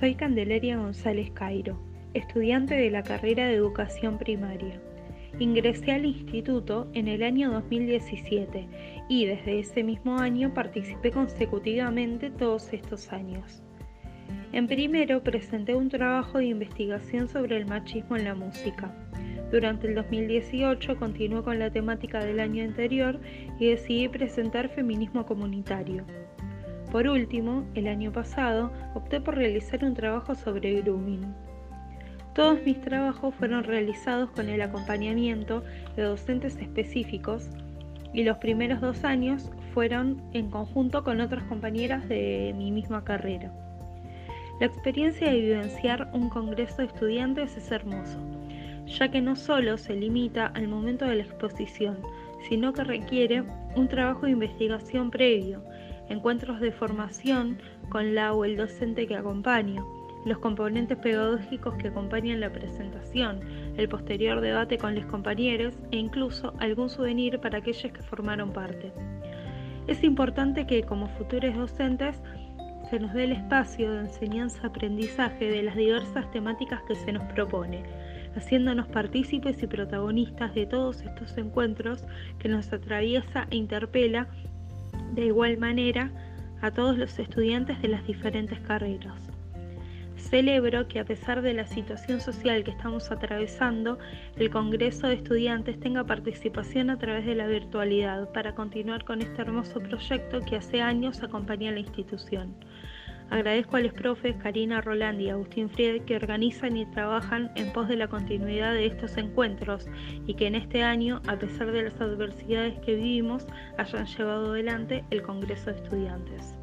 Soy Candelaria González Cairo, estudiante de la carrera de Educación Primaria. Ingresé al instituto en el año 2017 y desde ese mismo año participé consecutivamente todos estos años. En primero presenté un trabajo de investigación sobre el machismo en la música. Durante el 2018 continué con la temática del año anterior y decidí presentar feminismo comunitario. Por último, el año pasado opté por realizar un trabajo sobre grooming. Todos mis trabajos fueron realizados con el acompañamiento de docentes específicos y los primeros dos años fueron en conjunto con otras compañeras de mi misma carrera. La experiencia de vivenciar un congreso de estudiantes es hermoso, ya que no solo se limita al momento de la exposición, sino que requiere un trabajo de investigación previo, encuentros de formación con la o el docente que acompaña, los componentes pedagógicos que acompañan la presentación, el posterior debate con los compañeros e incluso algún souvenir para aquellos que formaron parte. Es importante que como futuros docentes se nos dé el espacio de enseñanza-aprendizaje de las diversas temáticas que se nos propone, haciéndonos partícipes y protagonistas de todos estos encuentros que nos atraviesa e interpela de igual manera a todos los estudiantes de las diferentes carreras. Celebro que a pesar de la situación social que estamos atravesando, el Congreso de Estudiantes tenga participación a través de la virtualidad para continuar con este hermoso proyecto que hace años acompaña a la institución. Agradezco a los profes Karina Roland y Agustín Fried que organizan y trabajan en pos de la continuidad de estos encuentros y que en este año, a pesar de las adversidades que vivimos, hayan llevado adelante el Congreso de Estudiantes.